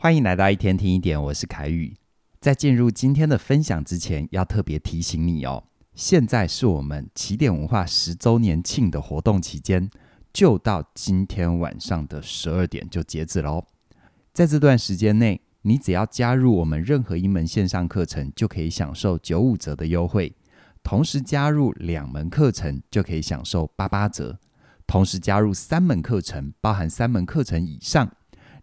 欢迎来到一天听一点，我是凯宇。在进入今天的分享之前，要特别提醒你哦，现在是我们起点文化十周年庆的活动期间，就到今天晚上的十二点就截止喽。在这段时间内，你只要加入我们任何一门线上课程，就可以享受九五折的优惠；同时加入两门课程，就可以享受八八折；同时加入三门课程，包含三门课程以上。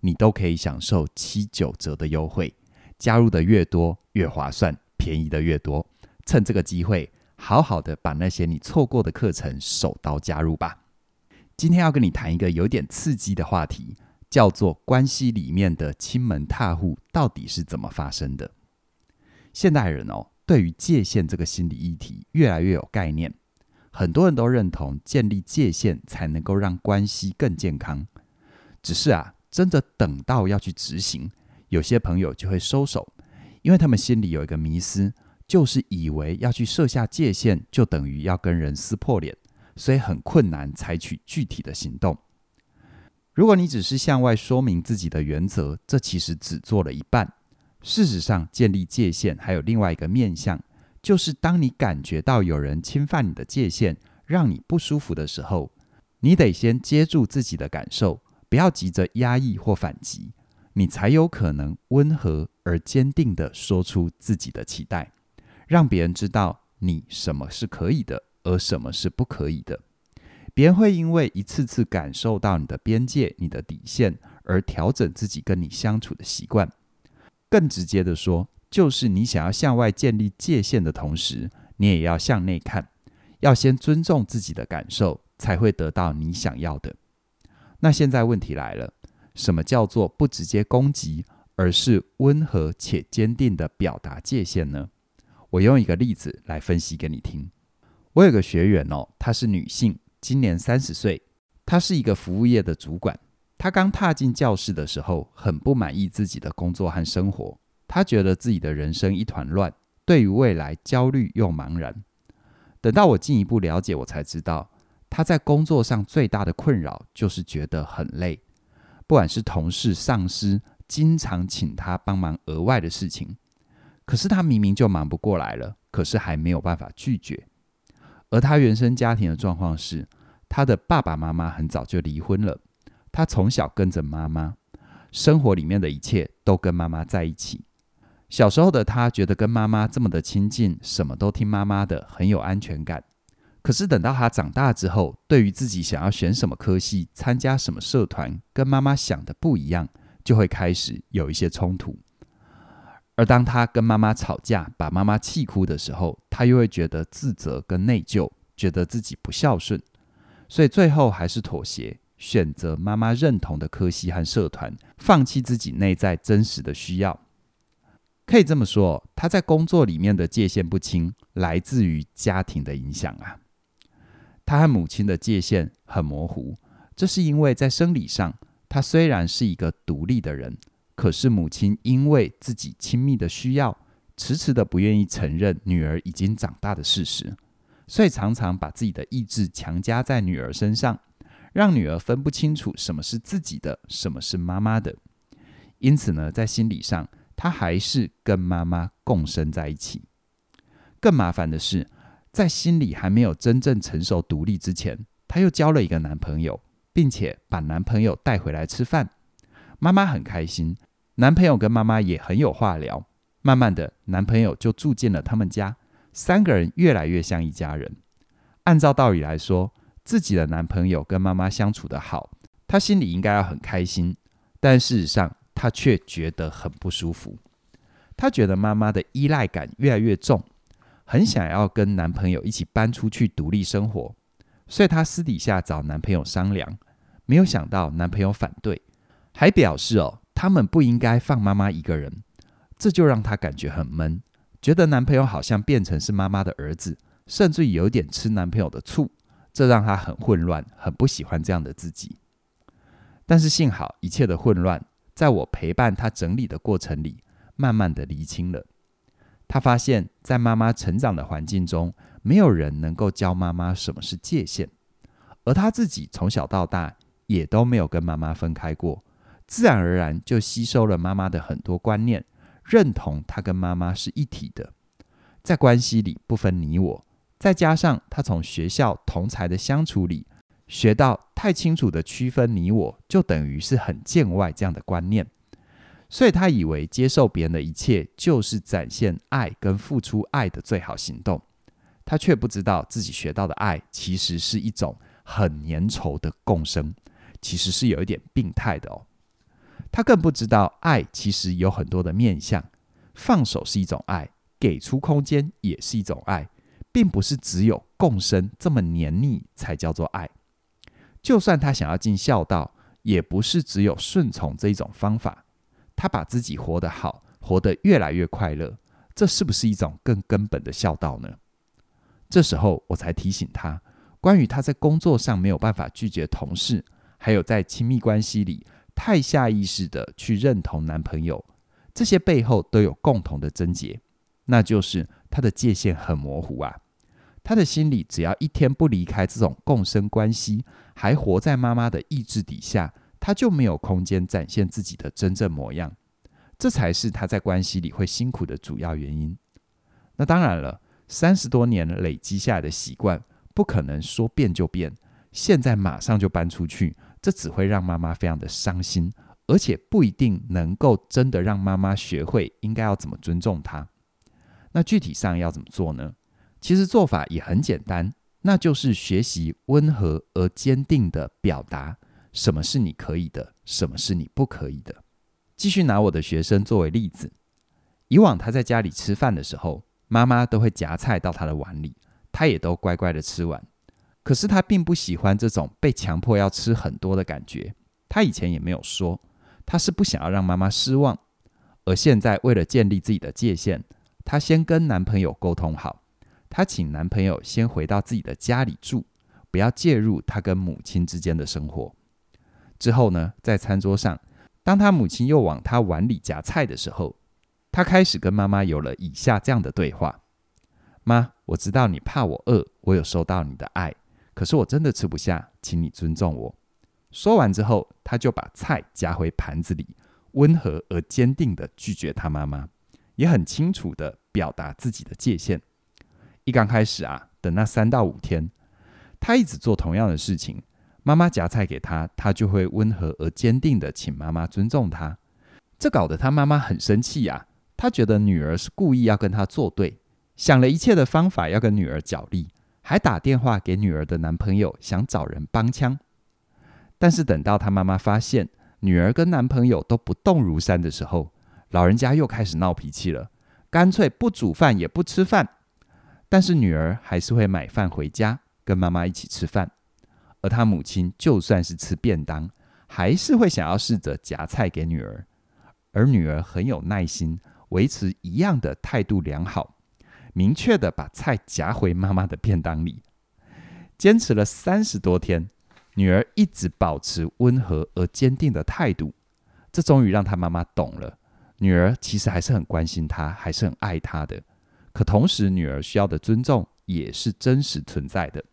你都可以享受七九折的优惠，加入的越多越划算，便宜的越多。趁这个机会，好好的把那些你错过的课程手刀加入吧。今天要跟你谈一个有点刺激的话题，叫做关系里面的亲门踏户到底是怎么发生的？现代人哦，对于界限这个心理议题越来越有概念，很多人都认同建立界限才能够让关系更健康。只是啊。真的等到要去执行，有些朋友就会收手，因为他们心里有一个迷思，就是以为要去设下界限，就等于要跟人撕破脸，所以很困难采取具体的行动。如果你只是向外说明自己的原则，这其实只做了一半。事实上，建立界限还有另外一个面向，就是当你感觉到有人侵犯你的界限，让你不舒服的时候，你得先接住自己的感受。不要急着压抑或反击，你才有可能温和而坚定地说出自己的期待，让别人知道你什么是可以的，而什么是不可以的。别人会因为一次次感受到你的边界、你的底线，而调整自己跟你相处的习惯。更直接地说，就是你想要向外建立界限的同时，你也要向内看，要先尊重自己的感受，才会得到你想要的。那现在问题来了，什么叫做不直接攻击，而是温和且坚定的表达界限呢？我用一个例子来分析给你听。我有个学员哦，她是女性，今年三十岁，她是一个服务业的主管。她刚踏进教室的时候，很不满意自己的工作和生活，她觉得自己的人生一团乱，对于未来焦虑又茫然。等到我进一步了解，我才知道。他在工作上最大的困扰就是觉得很累，不管是同事、上司，经常请他帮忙额外的事情，可是他明明就忙不过来了，可是还没有办法拒绝。而他原生家庭的状况是，他的爸爸妈妈很早就离婚了，他从小跟着妈妈，生活里面的一切都跟妈妈在一起。小时候的他觉得跟妈妈这么的亲近，什么都听妈妈的，很有安全感。可是等到他长大之后，对于自己想要选什么科系、参加什么社团，跟妈妈想的不一样，就会开始有一些冲突。而当他跟妈妈吵架，把妈妈气哭的时候，他又会觉得自责跟内疚，觉得自己不孝顺，所以最后还是妥协，选择妈妈认同的科系和社团，放弃自己内在真实的需要。可以这么说，他在工作里面的界限不清，来自于家庭的影响啊。他和母亲的界限很模糊，这是因为在生理上，他虽然是一个独立的人，可是母亲因为自己亲密的需要，迟迟的不愿意承认女儿已经长大的事实，所以常常把自己的意志强加在女儿身上，让女儿分不清楚什么是自己的，什么是妈妈的。因此呢，在心理上，他还是跟妈妈共生在一起。更麻烦的是，在心里还没有真正成熟独立之前，她又交了一个男朋友，并且把男朋友带回来吃饭。妈妈很开心，男朋友跟妈妈也很有话聊。慢慢的，男朋友就住进了他们家，三个人越来越像一家人。按照道理来说，自己的男朋友跟妈妈相处得好，她心里应该要很开心。但事实上，她却觉得很不舒服。她觉得妈妈的依赖感越来越重。很想要跟男朋友一起搬出去独立生活，所以她私底下找男朋友商量，没有想到男朋友反对，还表示哦，他们不应该放妈妈一个人，这就让她感觉很闷，觉得男朋友好像变成是妈妈的儿子，甚至有点吃男朋友的醋，这让她很混乱，很不喜欢这样的自己。但是幸好一切的混乱，在我陪伴她整理的过程里，慢慢的厘清了。他发现，在妈妈成长的环境中，没有人能够教妈妈什么是界限，而他自己从小到大也都没有跟妈妈分开过，自然而然就吸收了妈妈的很多观念，认同他跟妈妈是一体的，在关系里不分你我。再加上他从学校同才的相处里学到，太清楚的区分你我，就等于是很见外这样的观念，所以他以为接受别人的一切就是展现爱跟付出爱的最好行动。他却不知道自己学到的爱其实是一种很粘稠的共生，其实是有一点病态的哦。他更不知道爱其实有很多的面向，放手是一种爱，给出空间也是一种爱，并不是只有共生这么黏腻才叫做爱。就算他想要尽孝道，也不是只有顺从这一种方法。他把自己活得好，活得越来越快乐，这是不是一种更根本的孝道呢？这时候我才提醒他，关于他在工作上没有办法拒绝同事，还有在亲密关系里太下意识的去认同男朋友，这些背后都有共同的症结，那就是他的界限很模糊啊。他的心里只要一天不离开这种共生关系，还活在妈妈的意志底下，他就没有空间展现自己的真正模样，这才是他在关系里会辛苦的主要原因。那当然了。三十多年累积下来的习惯，不可能说变就变。现在马上就搬出去，这只会让妈妈非常的伤心，而且不一定能够真的让妈妈学会应该要怎么尊重她。那具体上要怎么做呢？其实做法也很简单，那就是学习温和而坚定的表达什么是你可以的，什么是你不可以的。继续拿我的学生作为例子，以往他在家里吃饭的时候，妈妈都会夹菜到他的碗里，他也都乖乖的吃完。可是他并不喜欢这种被强迫要吃很多的感觉。他以前也没有说，他是不想要让妈妈失望。而现在为了建立自己的界限，他先跟男朋友沟通好，他请男朋友先回到自己的家里住，不要介入他跟母亲之间的生活。之后呢，在餐桌上，当他母亲又往他碗里夹菜的时候，他开始跟妈妈有了以下这样的对话：“妈，我知道你怕我饿，我有收到你的爱，可是我真的吃不下，请你尊重我。”说完之后，他就把菜夹回盘子里，温和而坚定地拒绝他妈妈，也很清楚地表达自己的界限。一刚开始啊，等那三到五天，他一直做同样的事情，妈妈夹菜给他，他就会温和而坚定地请妈妈尊重他。这搞得他妈妈很生气呀。他觉得女儿是故意要跟他作对，想了一切的方法要跟女儿角力，还打电话给女儿的男朋友想找人帮腔。但是等到他妈妈发现女儿跟男朋友都不动如山的时候，老人家又开始闹脾气了，干脆不煮饭也不吃饭。但是女儿还是会买饭回家跟妈妈一起吃饭，而他母亲就算是吃便当，还是会想要试着夹菜给女儿，而女儿很有耐心。维持一样的态度良好，明确的把菜夹回妈妈的便当里，坚持了三十多天，女儿一直保持温和而坚定的态度，这终于让她妈妈懂了，女儿其实还是很关心她，还是很爱她的。可同时，女儿需要的尊重也是真实存在的。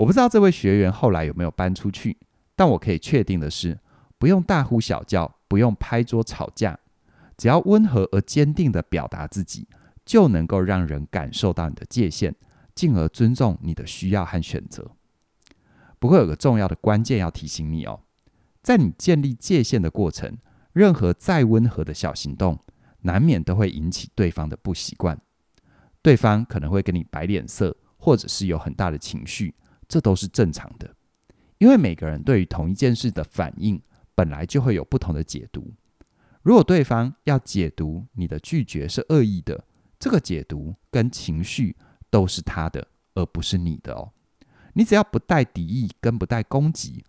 我不知道这位学员后来有没有搬出去，但我可以确定的是，不用大呼小叫，不用拍桌吵架。只要温和而坚定地表达自己，就能够让人感受到你的界限，进而尊重你的需要和选择。不过有个重要的关键要提醒你哦，在你建立界限的过程，任何再温和的小行动，难免都会引起对方的不习惯。对方可能会跟你摆脸色，或者是有很大的情绪，这都是正常的。因为每个人对于同一件事的反应，本来就会有不同的解读。如果对方要解读你的拒绝是恶意的，这个解读跟情绪都是他的，而不是你的哦。你只要不带敌意，跟不带攻击，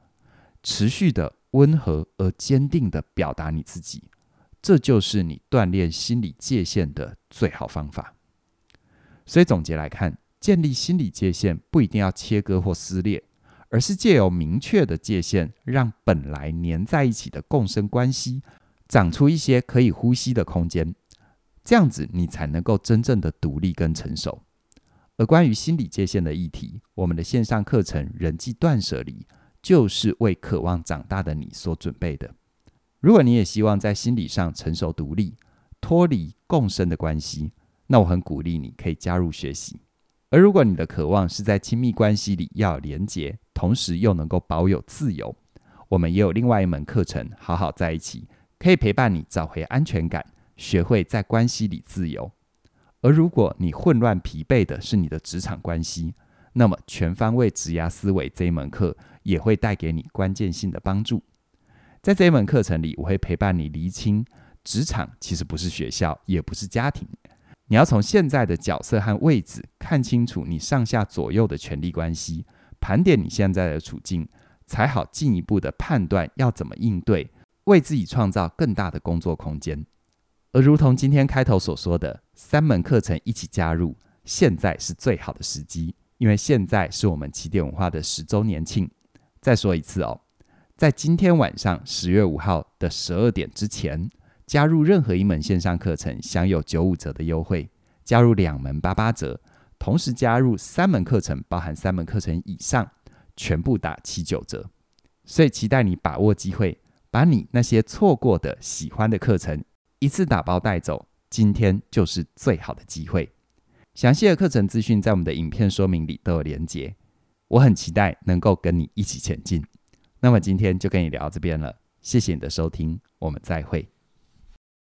持续的温和而坚定的表达你自己，这就是你锻炼心理界限的最好方法。所以总结来看，建立心理界限不一定要切割或撕裂，而是借由明确的界限，让本来黏在一起的共生关系。长出一些可以呼吸的空间，这样子你才能够真正的独立跟成熟。而关于心理界限的议题，我们的线上课程《人际断舍离》就是为渴望长大的你所准备的。如果你也希望在心理上成熟独立，脱离共生的关系，那我很鼓励你可以加入学习。而如果你的渴望是在亲密关系里要有连结，同时又能够保有自由，我们也有另外一门课程，好好在一起，可以陪伴你找回安全感，学会在关系里自由。而如果你混乱疲惫的是你的职场关系，那么全方位职涯思维这一门课也会带给你关键性的帮助。在这一门课程里，我会陪伴你厘清，职场其实不是学校，也不是家庭。你要从现在的角色和位置看清楚你上下左右的权力关系，盘点你现在的处境，才好进一步的判断要怎么应对，为自己创造更大的工作空间。而如同今天开头所说的，三门课程一起加入，现在是最好的时机，因为现在是我们起点文化的十周年庆。再说一次哦，在今天晚上十月五号的十二点之前。加入任何一门线上课程，享有九五折的优惠；加入两门八八折，同时加入三门课程，包含三门课程以上，全部打七九折。所以期待你把握机会，把你那些错过的喜欢的课程一次打包带走。今天就是最好的机会。详细的课程资讯在我们的影片说明里都有连结。我很期待能够跟你一起前进。那么今天就跟你聊到这边了，谢谢你的收听，我们再会。